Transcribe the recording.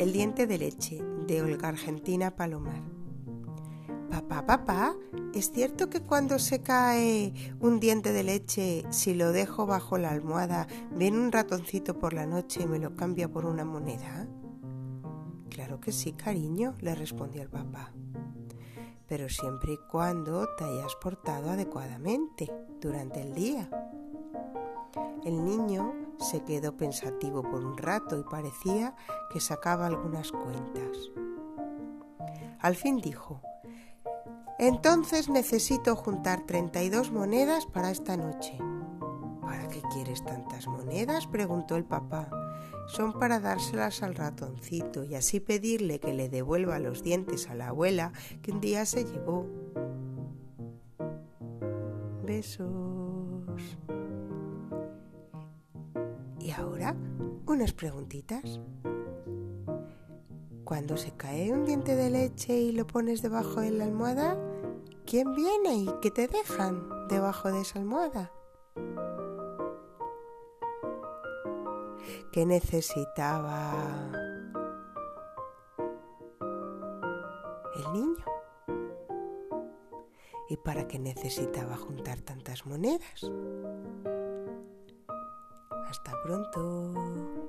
El diente de leche de Olga Argentina Palomar. Papá, papá, ¿es cierto que cuando se cae un diente de leche, si lo dejo bajo la almohada, viene un ratoncito por la noche y me lo cambia por una moneda? Claro que sí, cariño, le respondió el papá. Pero siempre y cuando te hayas portado adecuadamente durante el día. El niño se quedó pensativo por un rato y parecía que sacaba algunas cuentas. Al fin dijo, entonces necesito juntar 32 monedas para esta noche. ¿Para qué quieres tantas monedas? preguntó el papá. Son para dárselas al ratoncito y así pedirle que le devuelva los dientes a la abuela que un día se llevó. Besos. Y ahora, unas preguntitas. Cuando se cae un diente de leche y lo pones debajo de la almohada, ¿quién viene y qué te dejan debajo de esa almohada? ¿Qué necesitaba el niño? ¿Y para qué necesitaba juntar tantas monedas? Hasta pronto.